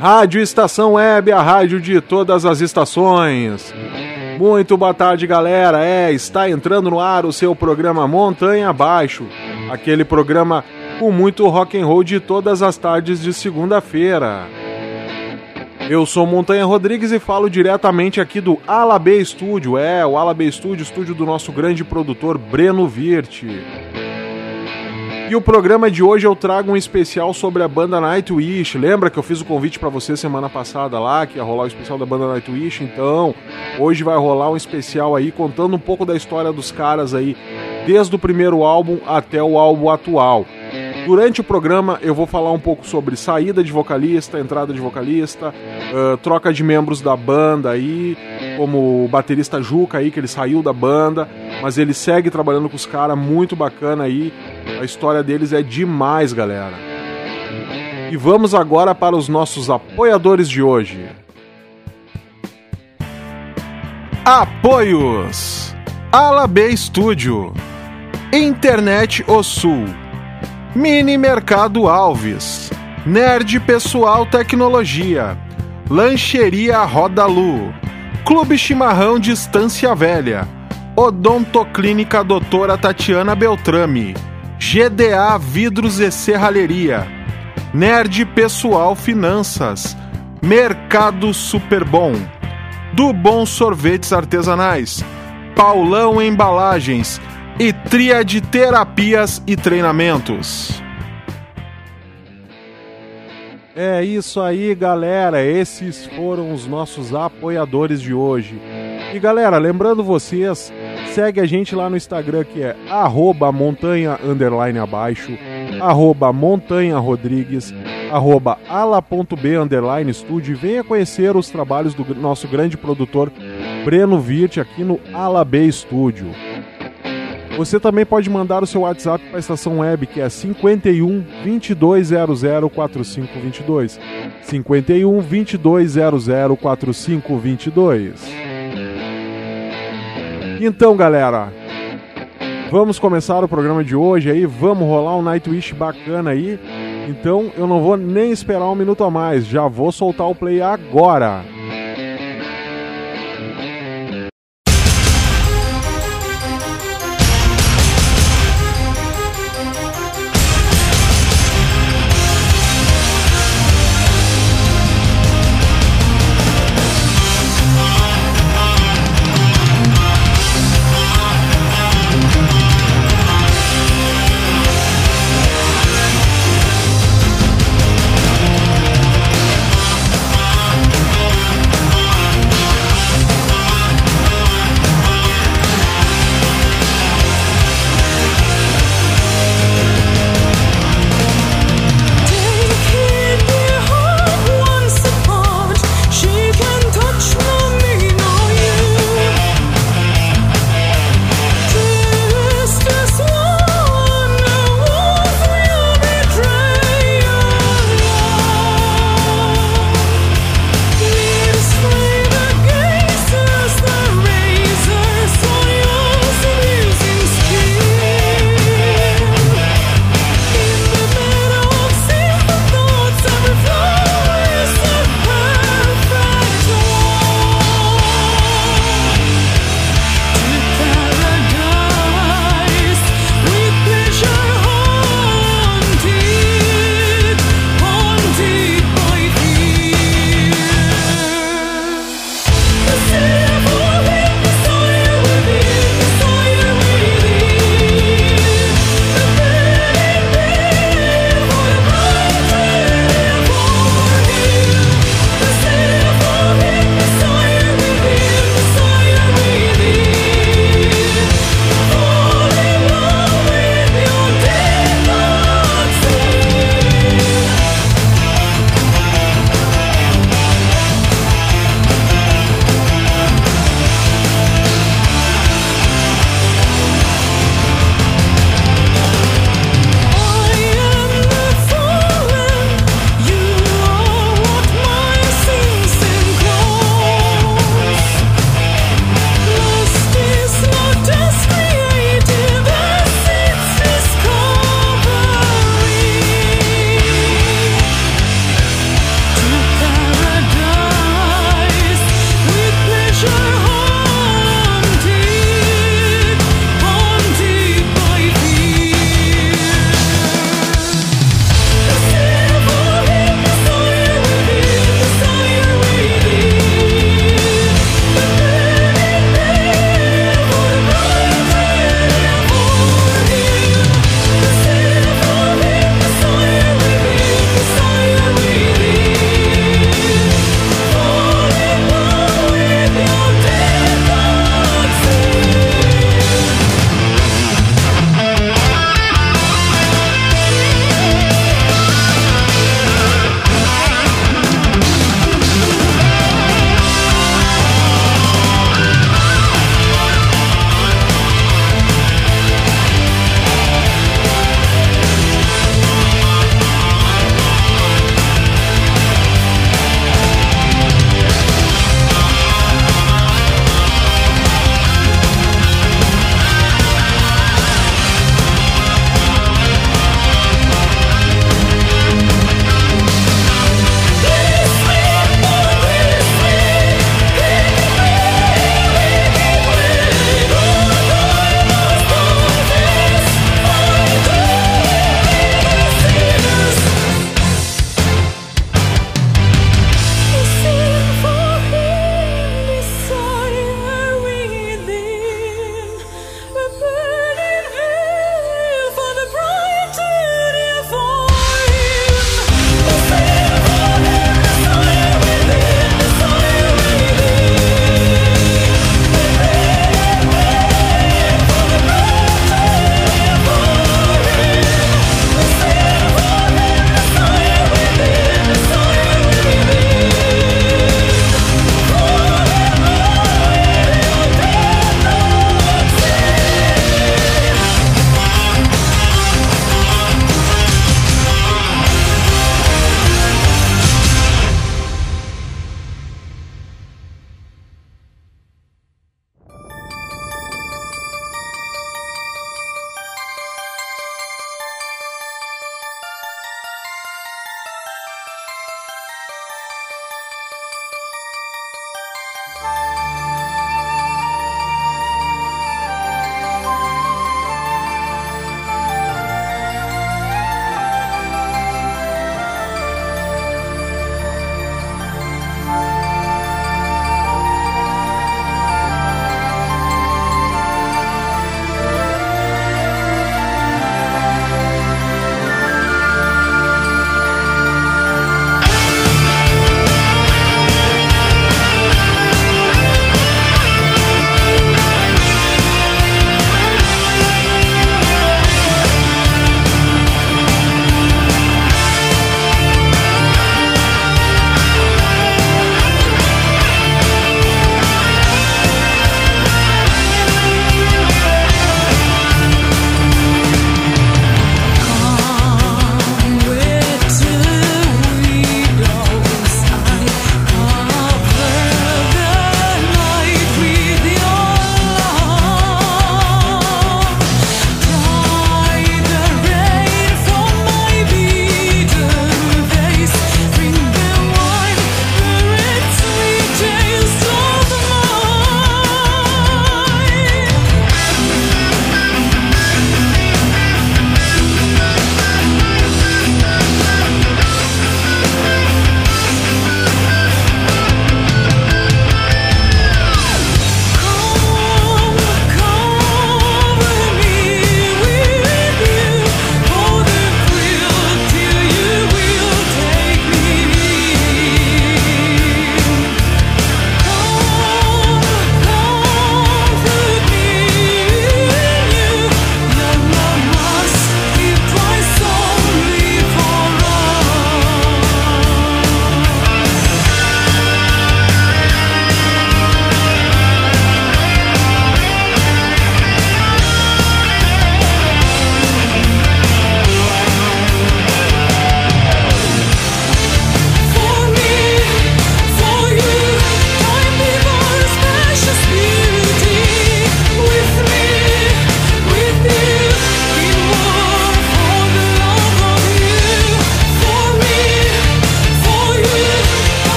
Rádio Estação Web, a rádio de todas as estações. Muito boa tarde, galera. É, está entrando no ar o seu programa Montanha Abaixo, aquele programa com muito rock and roll de todas as tardes de segunda-feira. Eu sou Montanha Rodrigues e falo diretamente aqui do Alabê Studio, é, o Alabê Studio, estúdio do nosso grande produtor Breno Virt. E o programa de hoje eu trago um especial sobre a banda Nightwish. Lembra que eu fiz o convite para você semana passada lá, que ia rolar o especial da banda Nightwish? Então, hoje vai rolar um especial aí contando um pouco da história dos caras aí, desde o primeiro álbum até o álbum atual. Durante o programa eu vou falar um pouco sobre saída de vocalista, entrada de vocalista, uh, troca de membros da banda aí, como o baterista Juca aí, que ele saiu da banda, mas ele segue trabalhando com os caras, muito bacana aí. A história deles é demais, galera. E vamos agora para os nossos apoiadores de hoje. Apoios: Ala B Studio, Internet O Sul, Mini Mercado Alves, Nerd Pessoal Tecnologia, Lancheria Rodalu, Clube Chimarrão Distância Velha, Odontoclínica Doutora Tatiana Beltrame, GDA Vidros e Serralheria, Nerd Pessoal Finanças, Mercado Super Bom, Do Bom Sorvetes Artesanais, Paulão Embalagens e Tríade Terapias e Treinamentos. É isso aí, galera. Esses foram os nossos apoiadores de hoje. E galera, lembrando vocês, segue a gente lá no Instagram que é arroba montanha underline abaixo, arroba montanha rodrigues, arroba ala.b underline estúdio e venha conhecer os trabalhos do nosso grande produtor Breno Virt aqui no Ala B Studio. Você também pode mandar o seu WhatsApp para a estação web que é 51 2200 4522. 51 2200 4522. Então, galera, vamos começar o programa de hoje aí, vamos rolar um Nightwish bacana aí. Então, eu não vou nem esperar um minuto a mais, já vou soltar o play agora.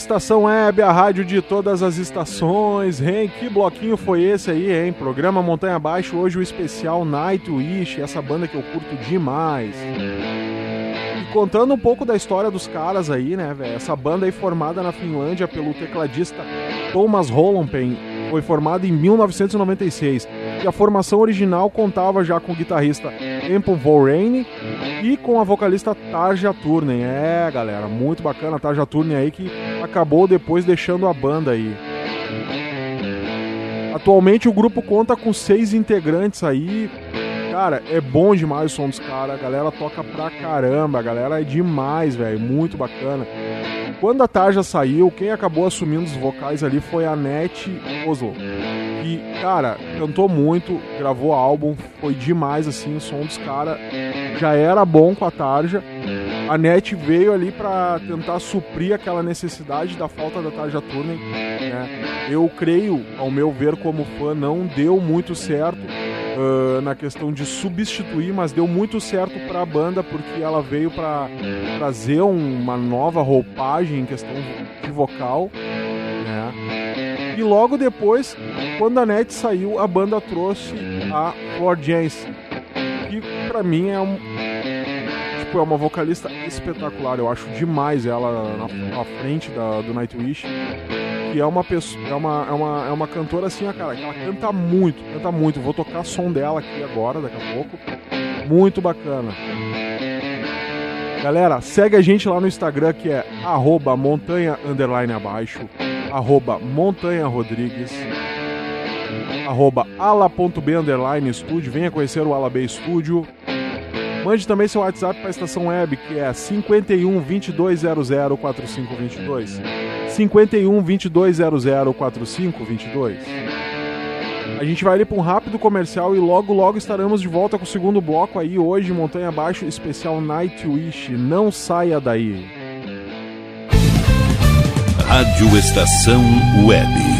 Estação Web, a rádio de todas as estações. Hein, que bloquinho foi esse aí, hein? Programa Montanha Abaixo, hoje o especial Nightwish, essa banda que eu curto demais. E contando um pouco da história dos caras aí, né, velho? Essa banda aí formada na Finlândia pelo tecladista Thomas Holompen foi formada em 1996 e a formação original contava já com o guitarrista Temple Vorane e com a vocalista Tarja Turnen. É, galera, muito bacana a Tarja Turnen aí que acabou depois deixando a banda aí. Atualmente o grupo conta com seis integrantes aí. Cara, é bom demais o som dos caras. A galera toca pra caramba. A galera é demais, velho. Muito bacana. Quando a Tarja saiu, quem acabou assumindo os vocais ali foi a Net Oslo. E, cara, cantou muito, gravou álbum, foi demais assim, o som dos caras já era bom com a Tarja. A NET veio ali para tentar suprir aquela necessidade da falta da Tarja Turner. Né? Eu creio, ao meu ver como fã, não deu muito certo uh, na questão de substituir, mas deu muito certo para a banda porque ela veio para trazer uma nova roupagem em questão de vocal. Né? E logo depois, quando a NET saiu, a banda trouxe a Flor Jensen, que para mim é um, tipo, é uma vocalista espetacular. Eu acho demais ela na, na frente da, do Nightwish que é uma pessoa, é uma, é uma, é uma cantora assim, cara, ela canta muito, canta muito. Vou tocar som dela aqui agora, daqui a pouco. Muito bacana. Galera, segue a gente lá no Instagram que é arroba montanha underline abaixo, arroba montanha rodrigues, arroba ala.b underline venha conhecer o Ala B Estúdio. Mande também seu WhatsApp para a estação web que é 51 2200 4522. 51 2200 4522. A gente vai ali para um rápido comercial e logo logo estaremos de volta com o segundo bloco aí hoje Montanha Abaixo especial Nightwish. Não saia daí. Rádio Estação Web.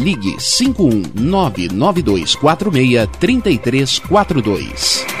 ligue 51992463342.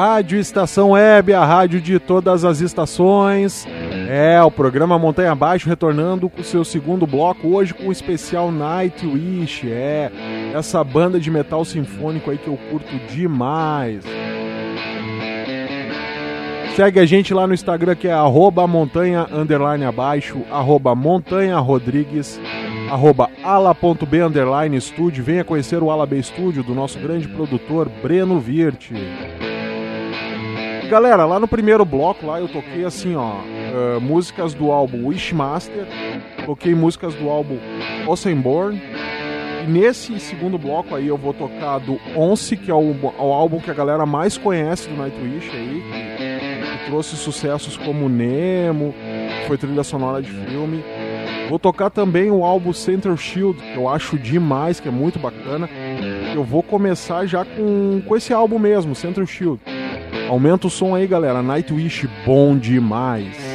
Rádio Estação Web, a rádio de todas as estações. É, o programa Montanha Abaixo retornando com o seu segundo bloco, hoje com o especial Nightwish. É, essa banda de metal sinfônico aí que eu curto demais. Segue a gente lá no Instagram que é arroba montanha underline abaixo, arroba montanha rodrigues, arroba ala.b underline. Venha conhecer o Ala B Estúdio do nosso grande produtor Breno Virte. Galera, lá no primeiro bloco lá eu toquei assim, ó, uh, músicas do álbum Wishmaster, toquei músicas do álbum Oceanborn. E nesse segundo bloco aí eu vou tocar do Once, que é o, o álbum que a galera mais conhece do Nightwish aí, que, que trouxe sucessos como Nemo, que foi trilha sonora de filme. Vou tocar também o álbum Center Shield, que eu acho demais, que é muito bacana. Eu vou começar já com, com esse álbum mesmo, Center Shield. Aumenta o som aí, galera. Nightwish bom demais.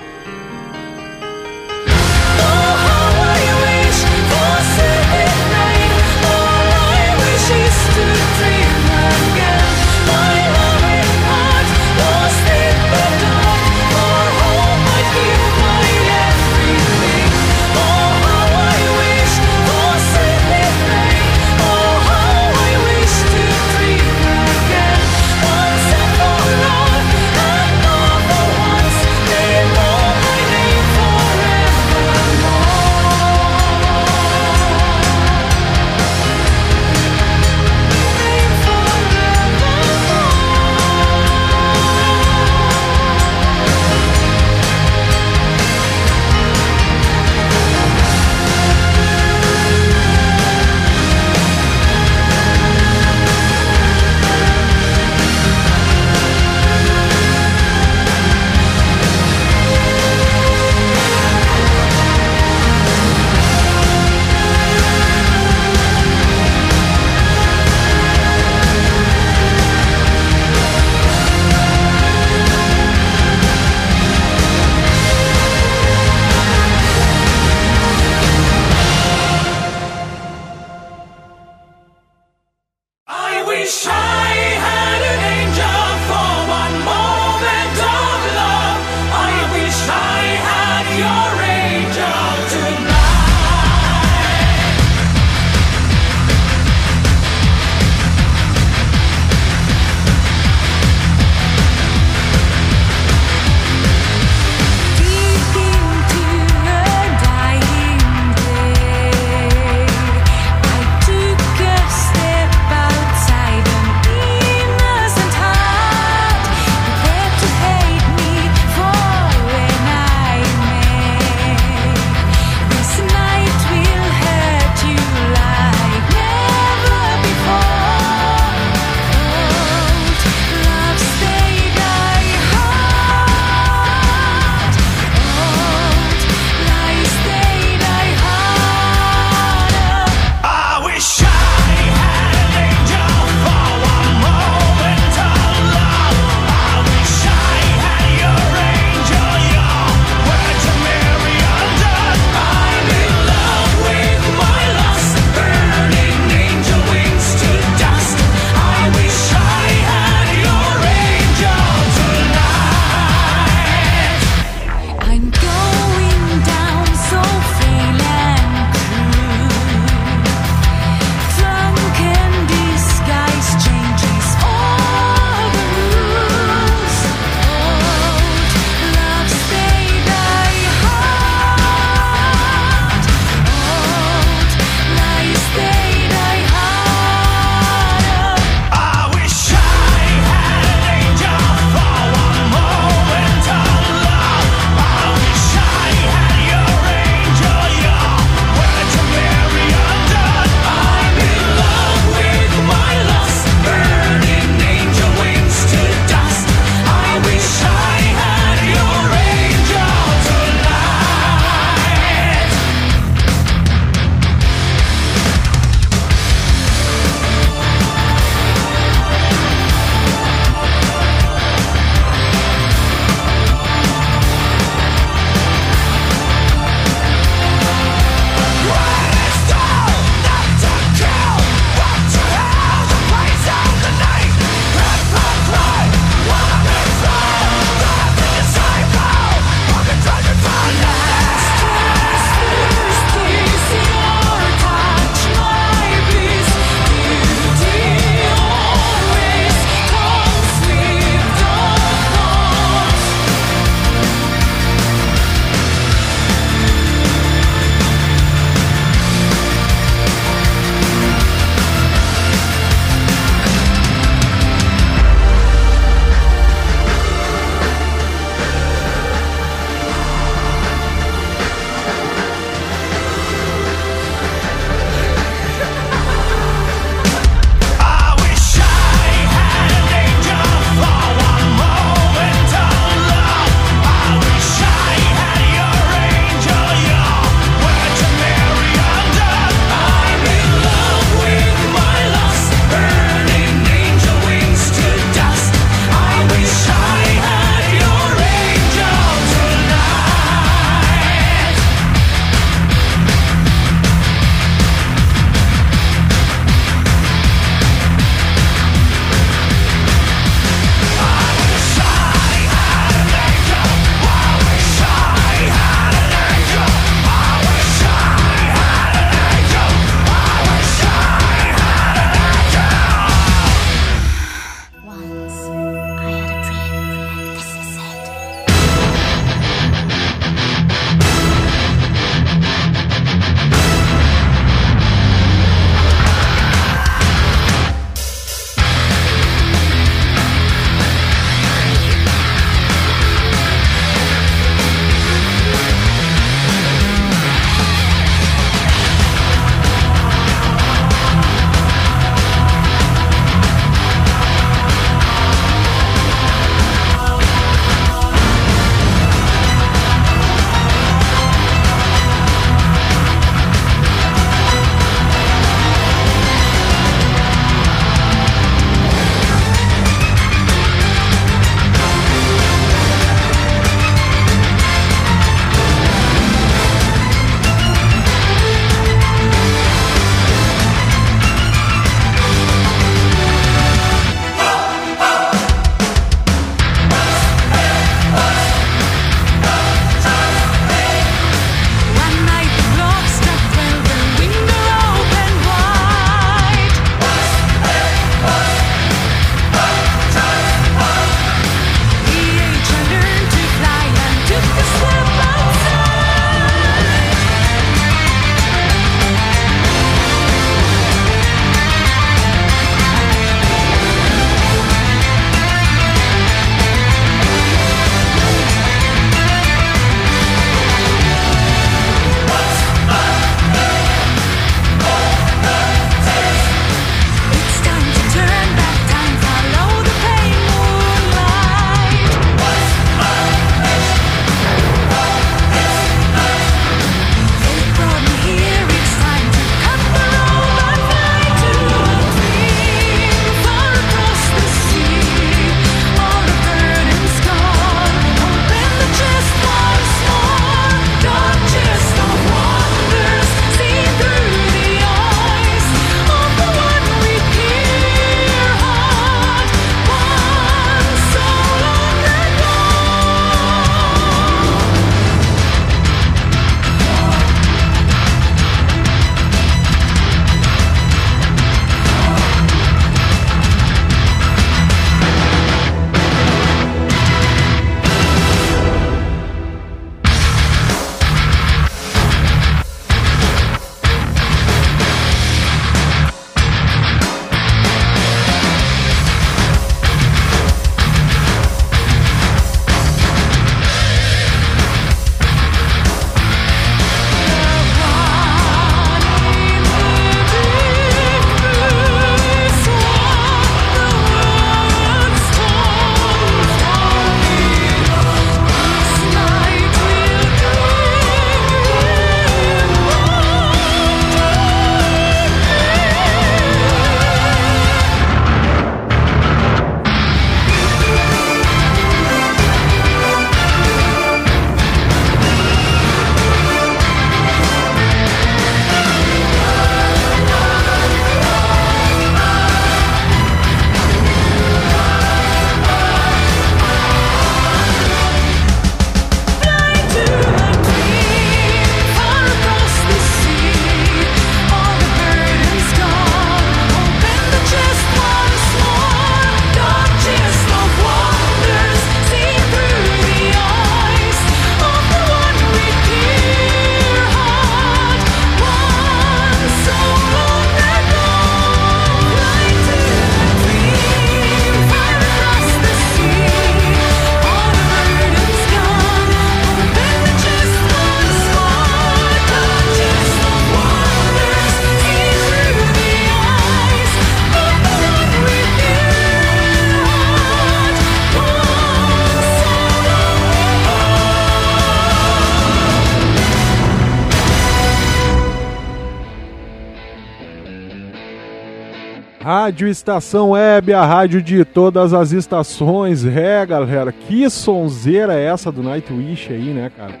Rádio Estação Web, a rádio de todas as estações. É, galera, que sonzeira é essa do Nightwish aí, né, cara?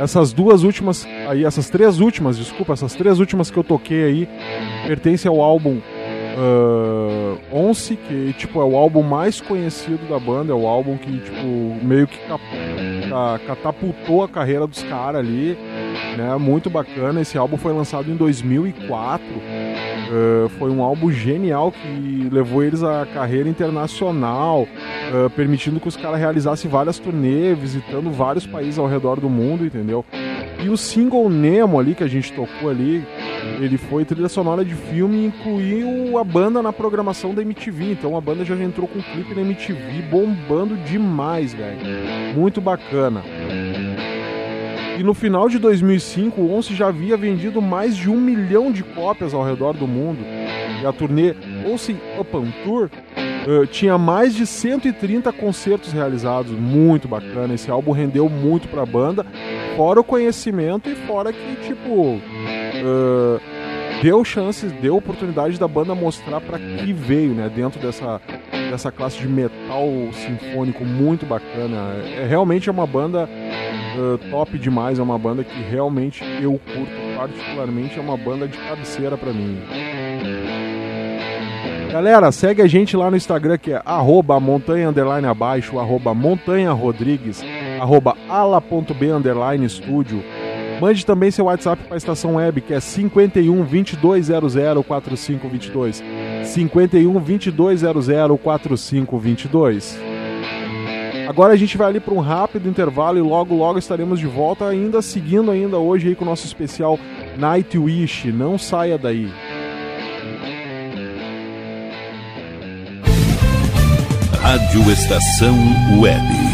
Essas duas últimas, aí, essas três últimas, desculpa, essas três últimas que eu toquei aí, pertencem ao álbum uh, Once, que tipo, é o álbum mais conhecido da banda, é o álbum que tipo, meio que catapultou a carreira dos caras ali, né? Muito bacana. Esse álbum foi lançado em 2004. Uh, foi um álbum genial que levou eles à carreira internacional, uh, permitindo que os caras realizassem várias turnês, visitando vários países ao redor do mundo, entendeu? E o single Nemo ali que a gente tocou ali, ele foi trilha sonora de filme e incluiu a banda na programação da MTV. Então a banda já entrou com um clipe na MTV bombando demais, velho. Muito bacana. E no final de 2005, o Once já havia vendido mais de um milhão de cópias ao redor do mundo. E a turnê Once Open Tour uh, tinha mais de 130 concertos realizados. Muito bacana. Esse álbum rendeu muito pra banda. Fora o conhecimento e fora que, tipo, uh, deu chances, deu oportunidade da banda mostrar para que veio, né? Dentro dessa, dessa classe de metal sinfônico muito bacana. É, realmente é uma banda uh, top demais, é uma banda que realmente eu curto particularmente, é uma banda de cabeceira para mim. Galera, segue a gente lá no Instagram que é arroba montanha underline abaixo, arroba montanha rodrigues, arroba ala.b underline estúdio. Mande também seu WhatsApp para a estação web que é 51 2200 4522. 51 2200 4522. Agora a gente vai ali para um rápido intervalo e logo logo estaremos de volta ainda seguindo ainda hoje aí com o nosso especial Nightwish. Não saia daí. Rádio Estação Web.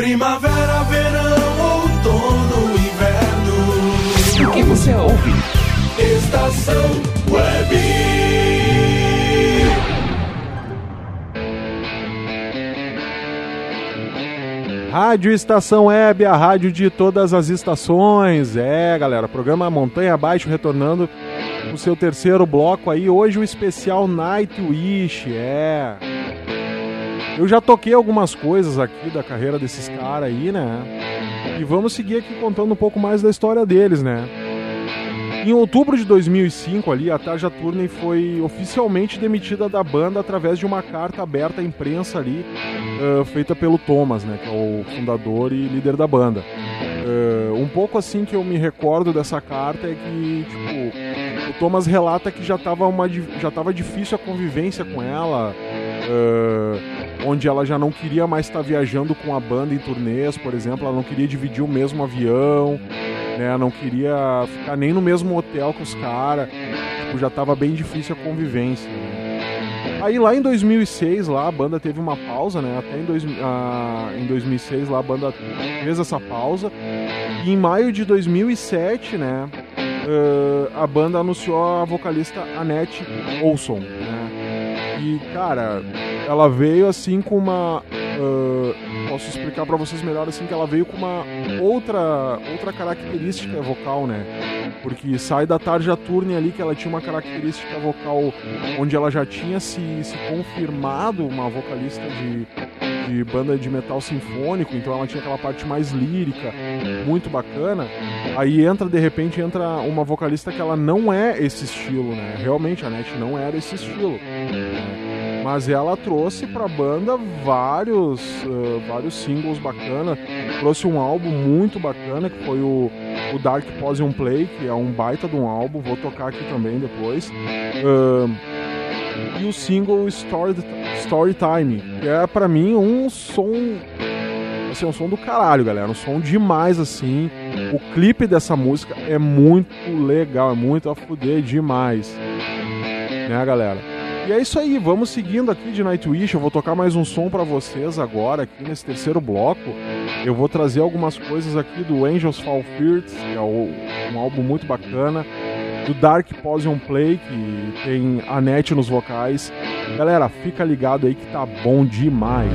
Primavera, verão, outono, inverno. O que você ouve? Estação Web. Rádio Estação Web, a rádio de todas as estações. É, galera, programa Montanha Abaixo retornando o seu terceiro bloco aí. Hoje o especial Nightwish, é. Eu já toquei algumas coisas aqui da carreira desses caras aí, né? E vamos seguir aqui contando um pouco mais da história deles, né? Em outubro de 2005, ali, a Tarja Turney foi oficialmente demitida da banda através de uma carta aberta à imprensa ali, uh, feita pelo Thomas, né, que é o fundador e líder da banda. Uh, um pouco assim que eu me recordo dessa carta é que, tipo, o Thomas relata que já estava uma, já tava difícil a convivência com ela, uh, onde ela já não queria mais estar viajando com a banda em turnês, por exemplo, ela não queria dividir o mesmo avião, né? Não queria ficar nem no mesmo hotel com os caras. Tipo, já estava bem difícil a convivência. Né? Aí lá em 2006 lá a banda teve uma pausa, né? Até em, dois, ah, em 2006 lá a banda fez essa pausa. E em maio de 2007, né? Uh, a banda anunciou a vocalista Annette Olson? E cara, ela veio assim com uma. Uh, posso explicar para vocês melhor assim que ela veio com uma outra outra característica vocal, né? Porque sai da Tarja Turne ali que ela tinha uma característica vocal onde ela já tinha se, se confirmado uma vocalista de, de banda de metal sinfônico, então ela tinha aquela parte mais lírica, muito bacana. Aí entra, de repente, entra uma vocalista que ela não é esse estilo, né? Realmente a Net não era esse estilo. Né? Mas ela trouxe pra banda vários, uh, vários singles bacana. Trouxe um álbum muito bacana, que foi o, o Dark Position Play, que é um baita de um álbum. Vou tocar aqui também depois. Uh, e o single Story, Story Time, que é para mim um som assim, um som do caralho, galera. Um som demais, assim. O clipe dessa música é muito legal, é muito a fuder demais. Né, galera? E é isso aí, vamos seguindo aqui de Nightwish. Eu vou tocar mais um som para vocês agora, aqui nesse terceiro bloco. Eu vou trazer algumas coisas aqui do Angels Fall First, que é um álbum muito bacana. Do Dark Position Play, que tem a net nos vocais. Galera, fica ligado aí que tá bom demais.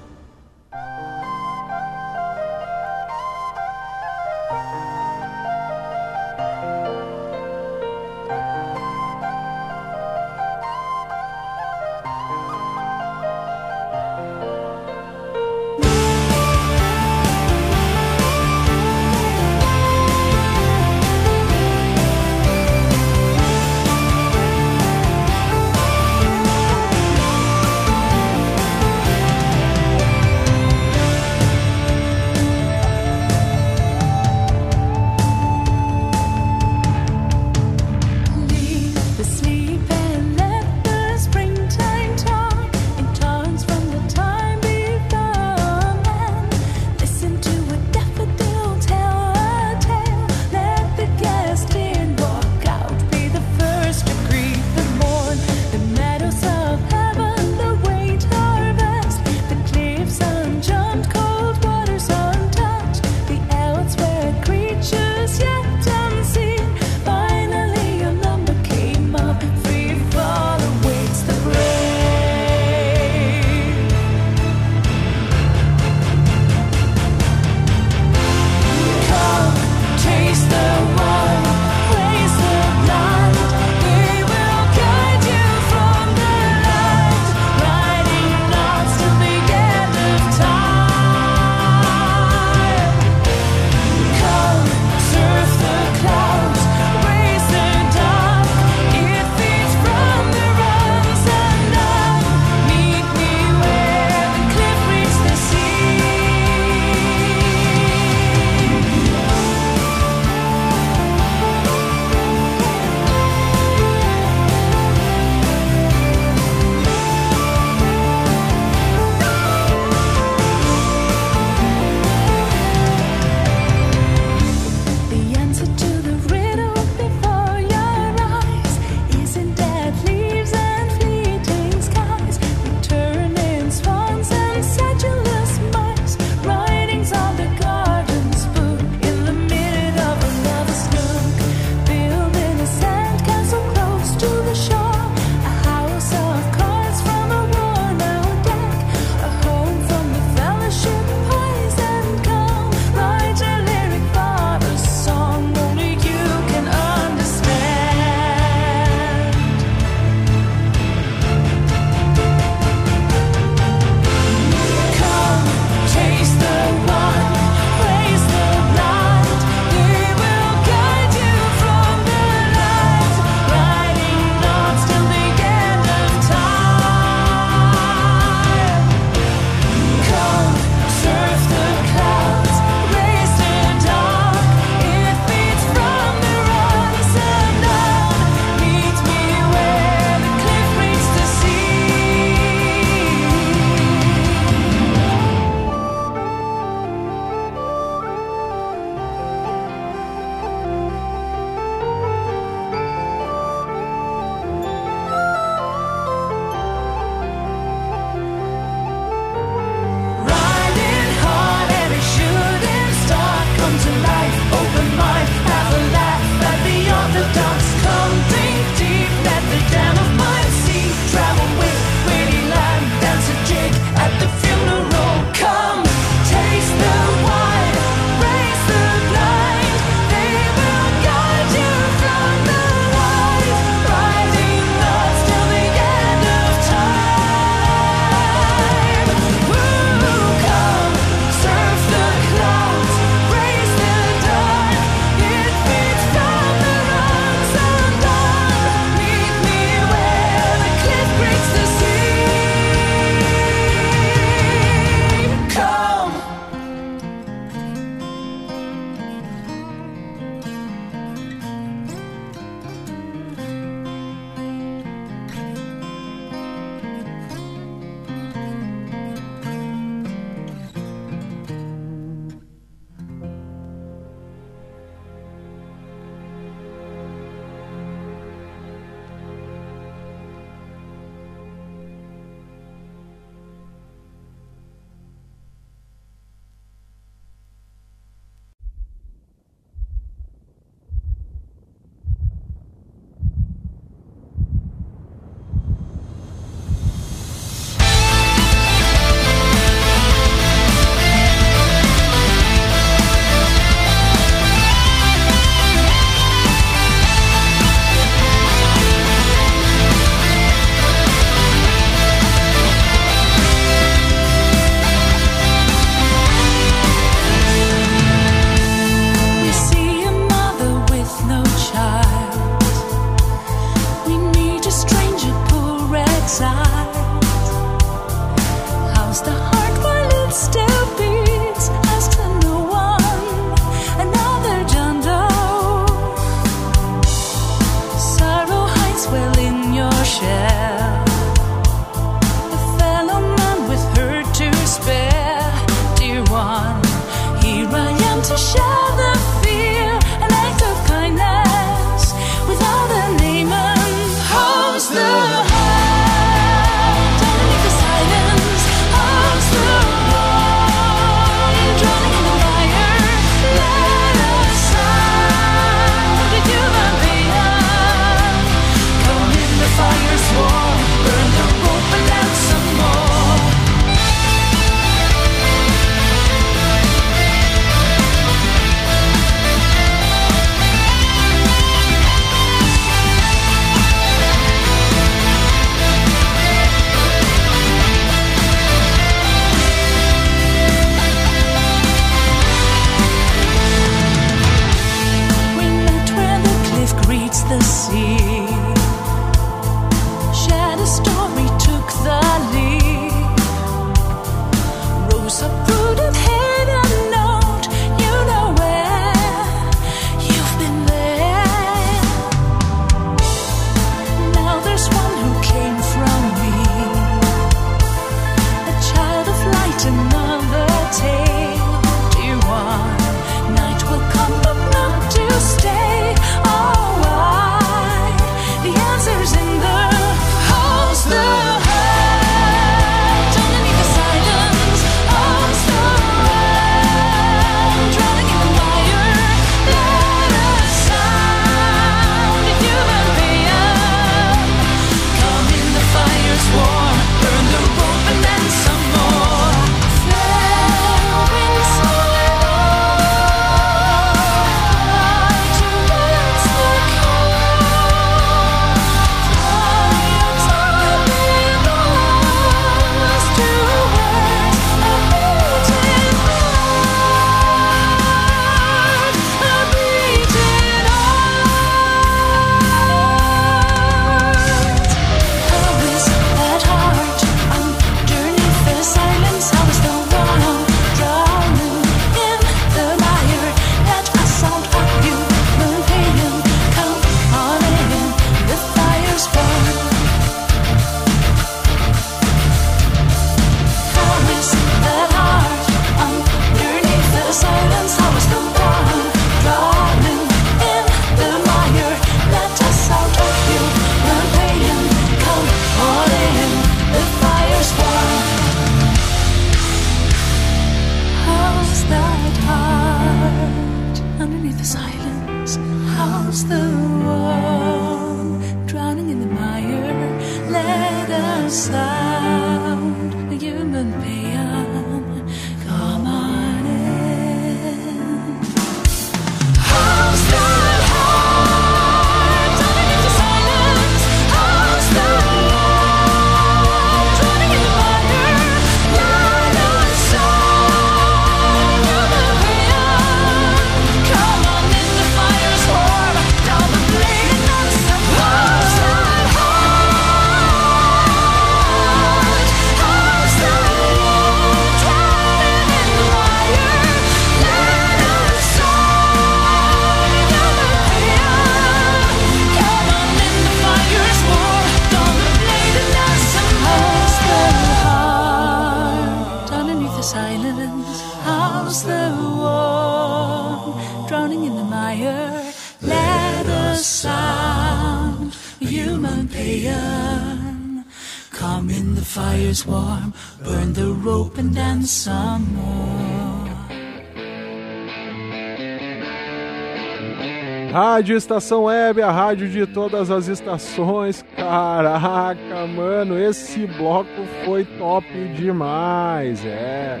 Rádio Estação Web, a rádio de todas as estações. Caraca, mano, esse bloco foi top demais, é.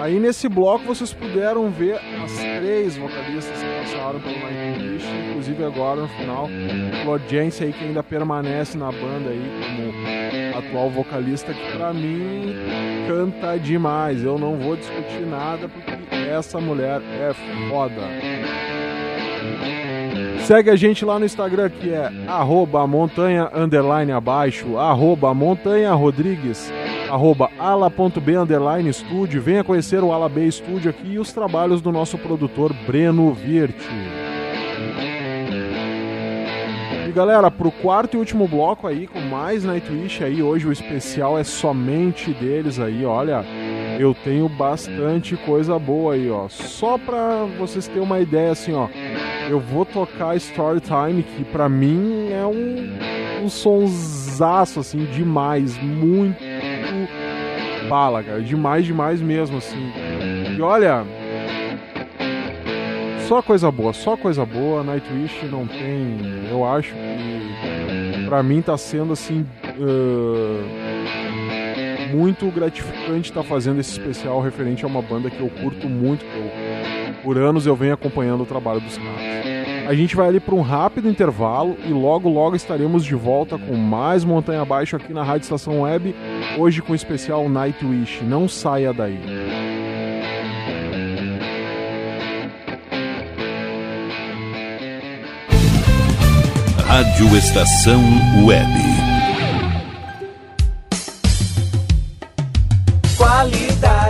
Aí nesse bloco vocês puderam ver as três vocalistas que passaram pelo Nightwish, inclusive agora no final, Florence aí que ainda permanece na banda aí como atual vocalista, que pra mim canta demais. Eu não vou discutir nada porque essa mulher é foda. Segue a gente lá no Instagram que é arroba montanha underline abaixo, arroba montanha rodrigues, arroba ala.b underline estúdio. Venha conhecer o Ala B Estúdio aqui e os trabalhos do nosso produtor Breno Virte. E galera, pro quarto e último bloco aí, com mais Nightwish aí, hoje o especial é somente deles aí, olha. Eu tenho bastante coisa boa aí, ó. Só pra vocês terem uma ideia assim, ó. Eu vou tocar Storytime, que pra mim é um, um sonsaço, assim, demais. Muito bala, cara. Demais, demais mesmo, assim. E olha. Só coisa boa, só coisa boa. Nightwish não tem. Eu acho que. Pra mim tá sendo assim. uh, muito gratificante estar fazendo esse especial referente a uma banda que eu curto muito, eu, por anos eu venho acompanhando o trabalho dos caras. A gente vai ali para um rápido intervalo e logo logo estaremos de volta com mais Montanha Abaixo aqui na Rádio Estação Web, hoje com o especial Nightwish. Não saia daí. Rádio Estação Web.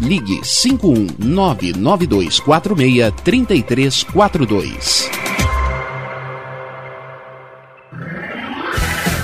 ligue 51992463342.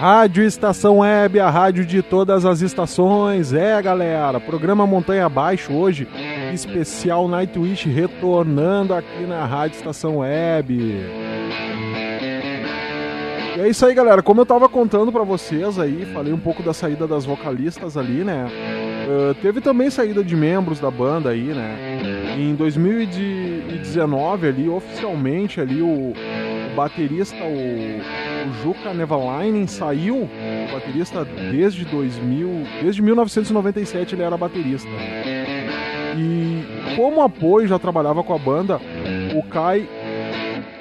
Rádio Estação Web, a rádio de todas as estações. É, galera, programa Montanha Abaixo hoje, especial Nightwish retornando aqui na Rádio Estação Web. E é isso aí, galera. Como eu tava contando pra vocês aí, falei um pouco da saída das vocalistas ali, né? Uh, teve também saída de membros da banda aí, né? Em 2019 ali, oficialmente ali, o, o baterista, o, o Juca Nevalainen saiu, baterista desde 2000, desde 1997 ele era baterista. E como apoio já trabalhava com a banda, o Kai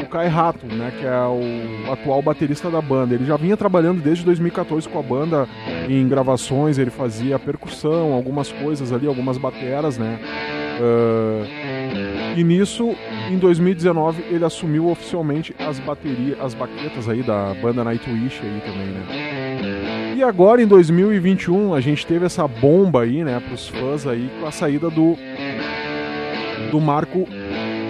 o Kai Rato, né, que é o atual baterista da banda. Ele já vinha trabalhando desde 2014 com a banda em gravações, ele fazia percussão, algumas coisas ali, algumas bateras, né. Ah, e nisso, em 2019, ele assumiu oficialmente as baterias, as baquetas aí da banda Nightwish aí também, né. E agora, em 2021, a gente teve essa bomba aí, né, pros fãs aí, com a saída do do Marco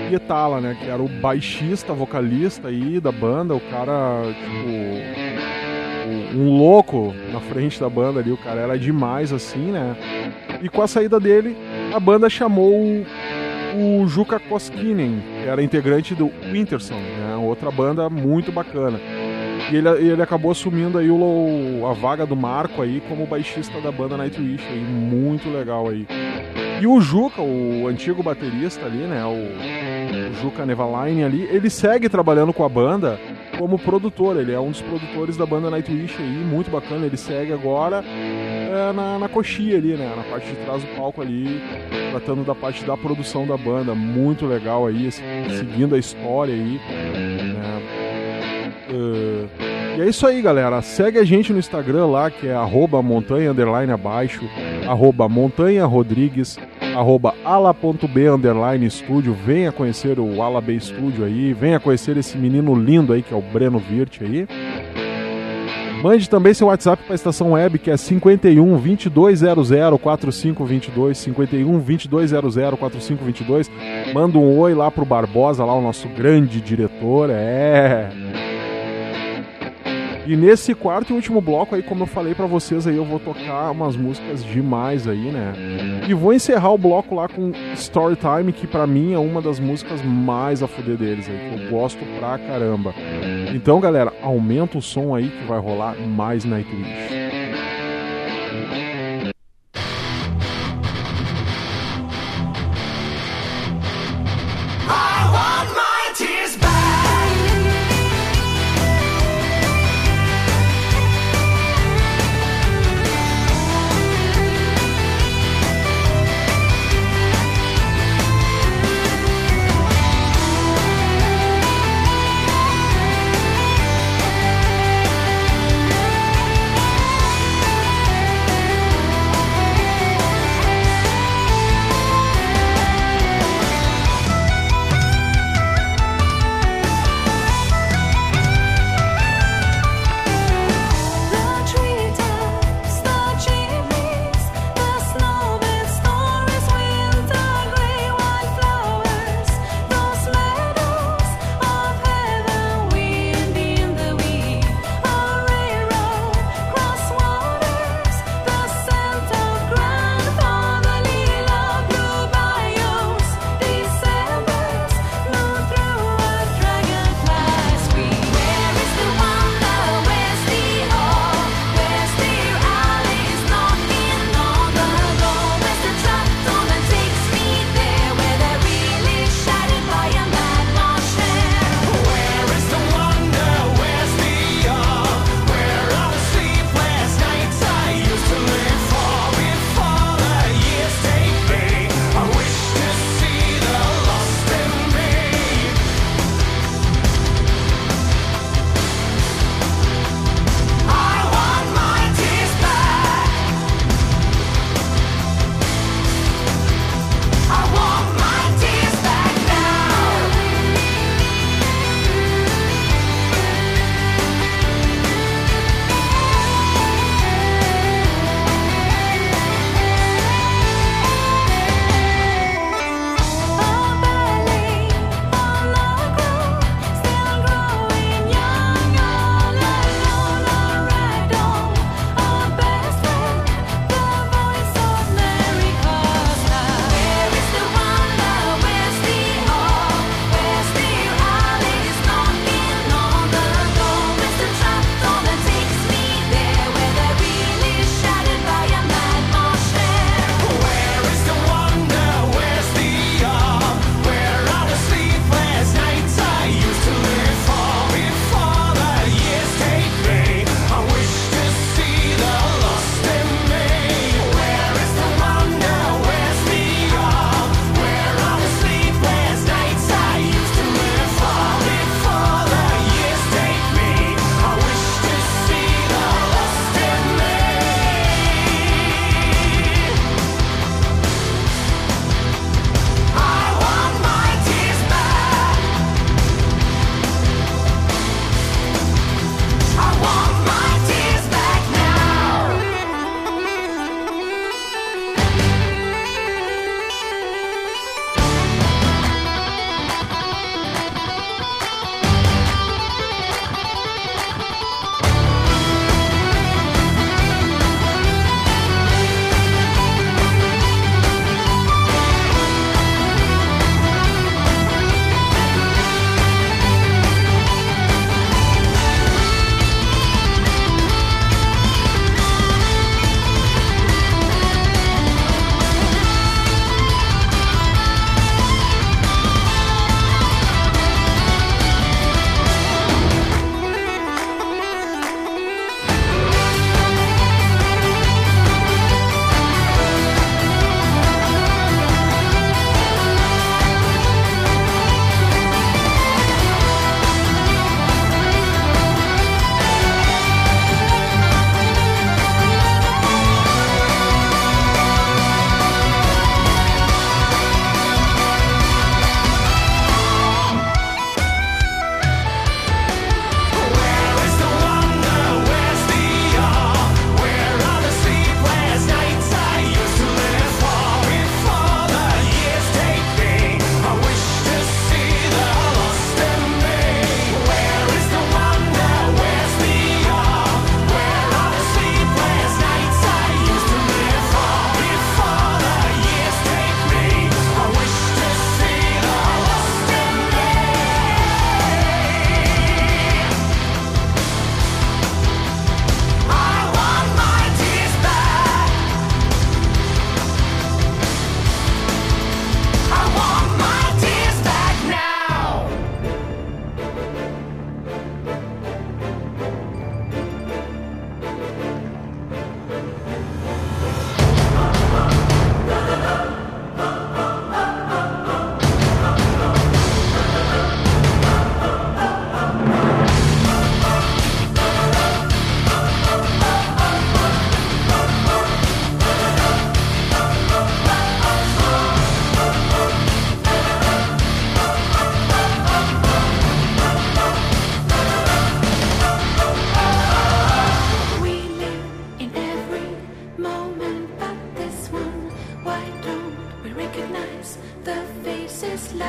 Pietala, né? Que era o baixista, vocalista aí da banda, o cara, tipo, um louco na frente da banda ali, o cara era demais assim, né? E com a saída dele, a banda chamou o, Juca Koskinen, que era integrante do Winterson, né? Outra banda muito bacana. E ele, ele acabou assumindo aí o, a vaga do Marco aí como baixista da banda Nightwish aí, muito legal aí. E o Juca, o antigo baterista ali, né, o, o Juca Nevalainen ali, ele segue trabalhando com a banda como produtor, ele é um dos produtores da banda Nightwish aí, muito bacana, ele segue agora é, na, na coxia ali, né, na parte de trás do palco ali, tratando da parte da produção da banda, muito legal aí, seguindo a história aí, né. Eh, e é isso aí, galera. Segue a gente no Instagram lá, que é arroba montanha underline abaixo, arroba montanha rodrigues, arroba ala.b underline estúdio. Venha conhecer o Ala B Estúdio aí, venha conhecer esse menino lindo aí, que é o Breno Virt aí. Mande também seu WhatsApp para a estação web, que é 51 2200 4522, 51 2200 4522. Manda um oi lá pro Barbosa, lá o nosso grande diretor, é. E nesse quarto e último bloco aí, como eu falei pra vocês aí, eu vou tocar umas músicas demais aí, né? E vou encerrar o bloco lá com Storytime, que pra mim é uma das músicas mais a fuder deles aí, que eu gosto pra caramba. Então, galera, aumenta o som aí que vai rolar mais Nightwish.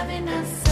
amenaza.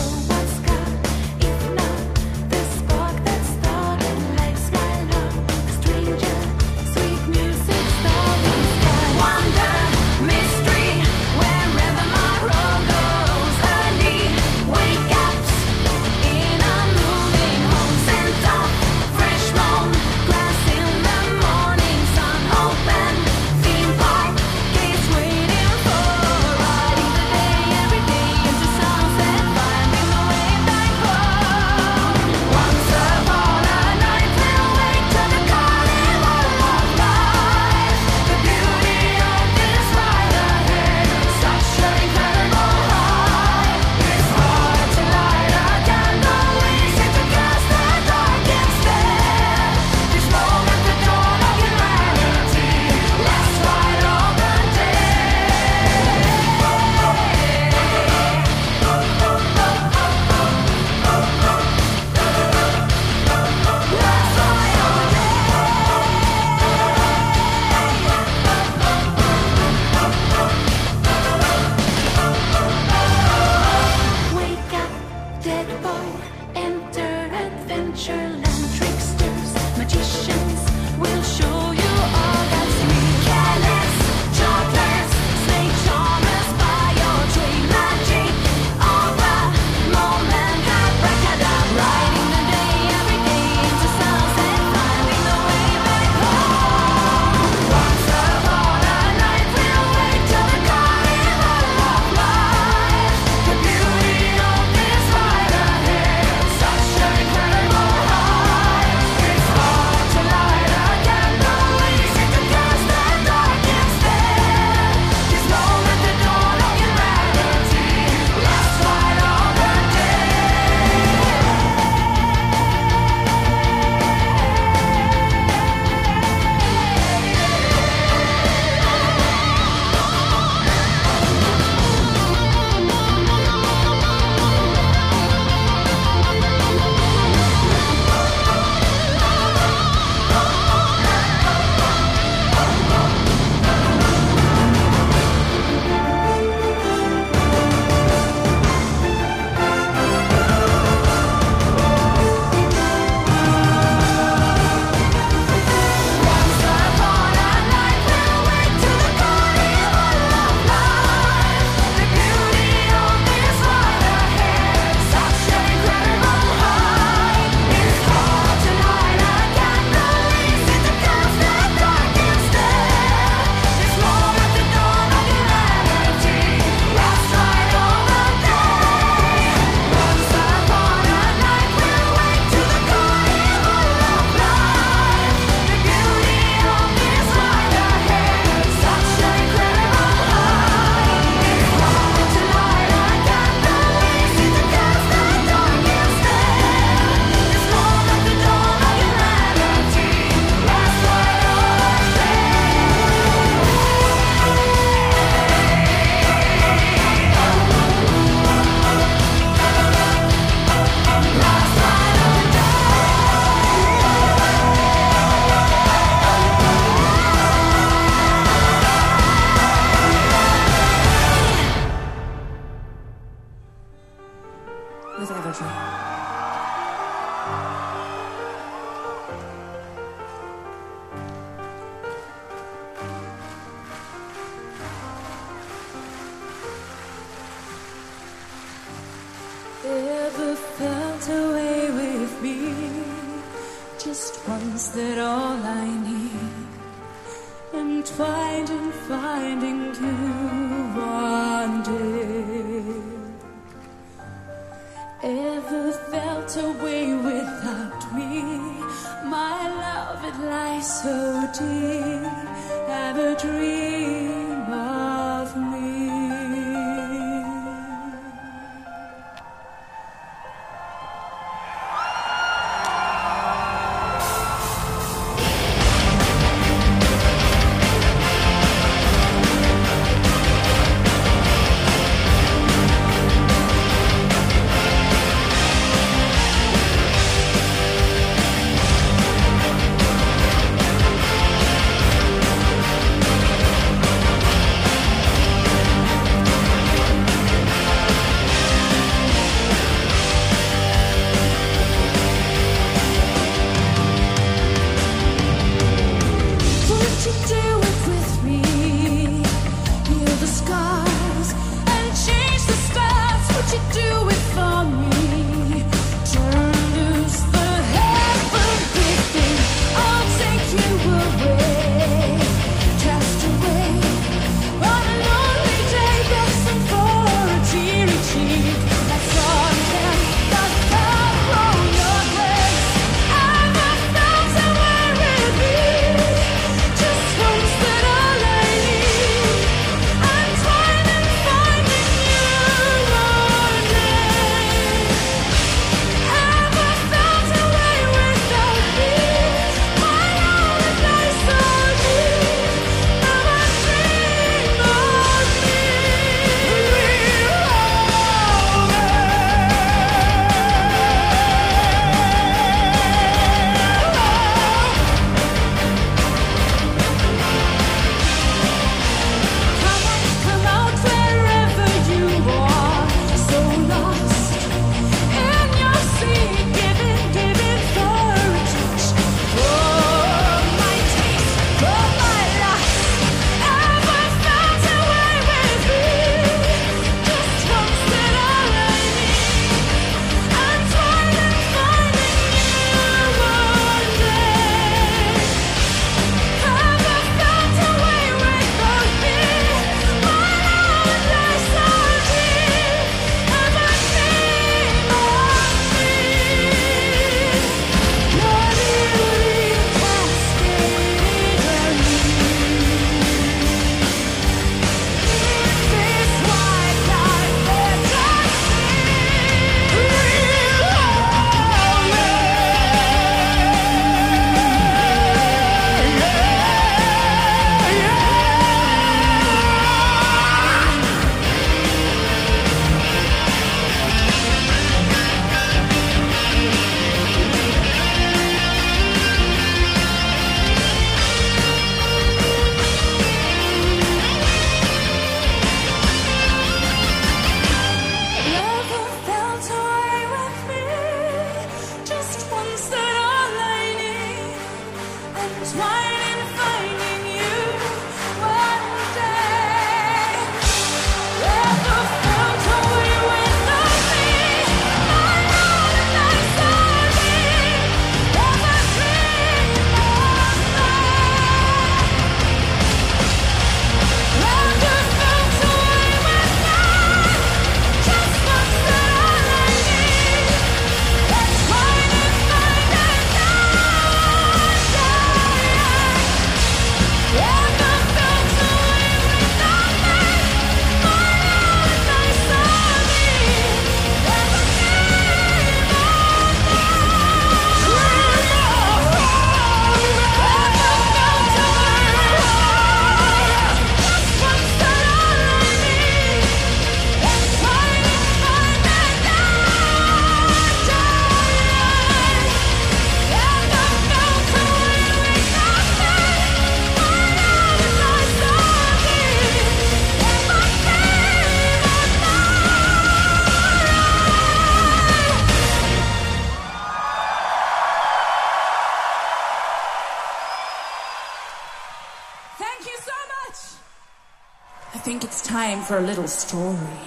For a little story.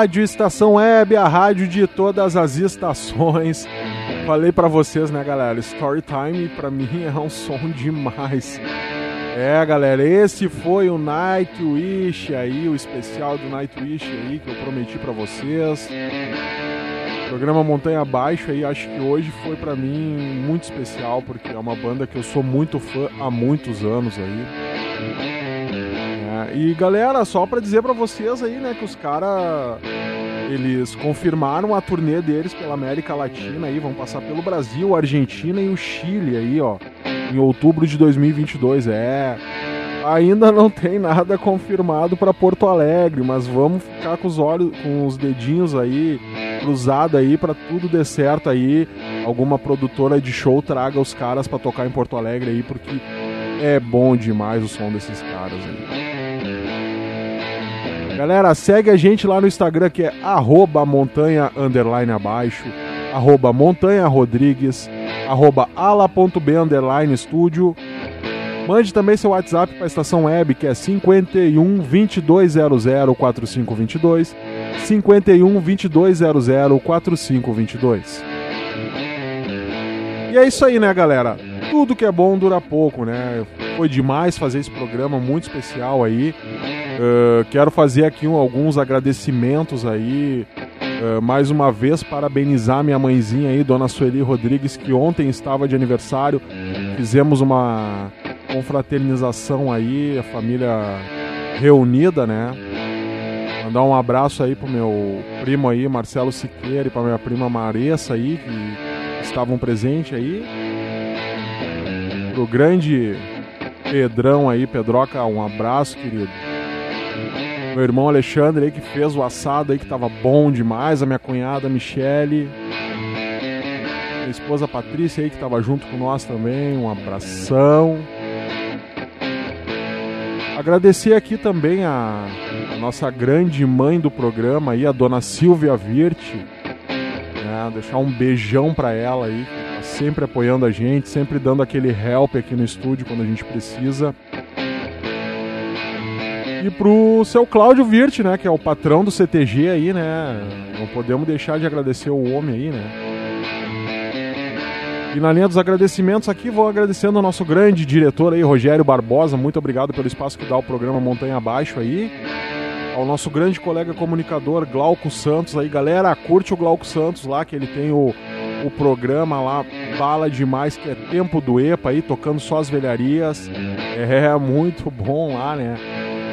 Rádio Estação Web, a rádio de todas as estações. Falei pra vocês, né, galera? Storytime pra mim é um som demais. É, galera, esse foi o Nightwish aí, o especial do Nightwish aí que eu prometi pra vocês. Programa Montanha Abaixo aí, acho que hoje foi pra mim muito especial porque é uma banda que eu sou muito fã há muitos anos aí. E galera, só pra dizer pra vocês aí, né, que os caras eles confirmaram a turnê deles pela América Latina aí, vão passar pelo Brasil, Argentina e o Chile aí, ó, em outubro de 2022. É, ainda não tem nada confirmado pra Porto Alegre, mas vamos ficar com os olhos, com os dedinhos aí cruzado aí pra tudo dar certo aí. Alguma produtora de show traga os caras pra tocar em Porto Alegre aí, porque é bom demais o som desses caras aí. Galera, segue a gente lá no Instagram que é arroba montanha underline abaixo, arroba montanha rodrigues, arroba ala.b underline estúdio. Mande também seu WhatsApp para a estação web que é 51 2200 4522, 51 2200 4522. E é isso aí, né, galera? Tudo que é bom dura pouco, né? Foi demais fazer esse programa muito especial aí. Uh, quero fazer aqui um- alguns agradecimentos aí. Uh, mais uma vez, parabenizar minha mãezinha aí, Dona Sueli Rodrigues, que ontem estava de aniversário. Fizemos uma confraternização aí, a família reunida, né? Mandar um abraço aí pro meu primo aí, Marcelo Siqueira, e pra minha prima Maressa aí, que estavam presentes aí. Pro grande Pedrão aí, Pedroca, um abraço, querido. Meu irmão Alexandre aí que fez o assado aí que tava bom demais, a minha cunhada Michele. Minha esposa Patrícia aí que tava junto com nós também, um abração. Agradecer aqui também a, a nossa grande mãe do programa aí, a dona Silvia Virte. né? Deixar um beijão pra ela aí, tá sempre apoiando a gente, sempre dando aquele help aqui no estúdio quando a gente precisa. E pro seu Cláudio Virte, né, que é o patrão do CTG aí, né? Não podemos deixar de agradecer o homem aí, né? E na linha dos agradecimentos aqui, vou agradecendo ao nosso grande diretor aí, Rogério Barbosa. Muito obrigado pelo espaço que dá o programa Montanha Abaixo aí. Ao nosso grande colega comunicador, Glauco Santos aí. Galera, curte o Glauco Santos lá, que ele tem o, o programa lá, bala demais, que é Tempo do EPA aí, tocando só as velharias. É muito bom lá, né?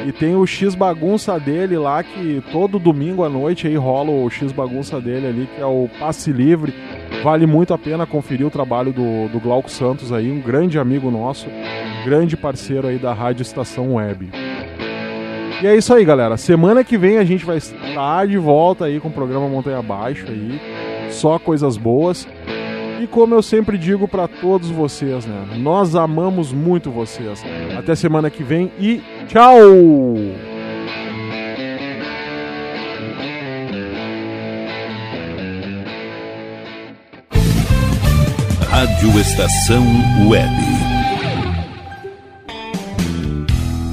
E tem o X Bagunça dele lá, que todo domingo à noite aí rola o X Bagunça dele ali, que é o Passe Livre. Vale muito a pena conferir o trabalho do, do Glauco Santos aí, um grande amigo nosso, grande parceiro aí da Rádio Estação Web. E é isso aí, galera. Semana que vem a gente vai estar de volta aí com o programa Montanha Abaixo aí. Só coisas boas. E como eu sempre digo pra todos vocês, né? Nós amamos muito vocês. Até semana que vem e tchau! Rádio Estação Web.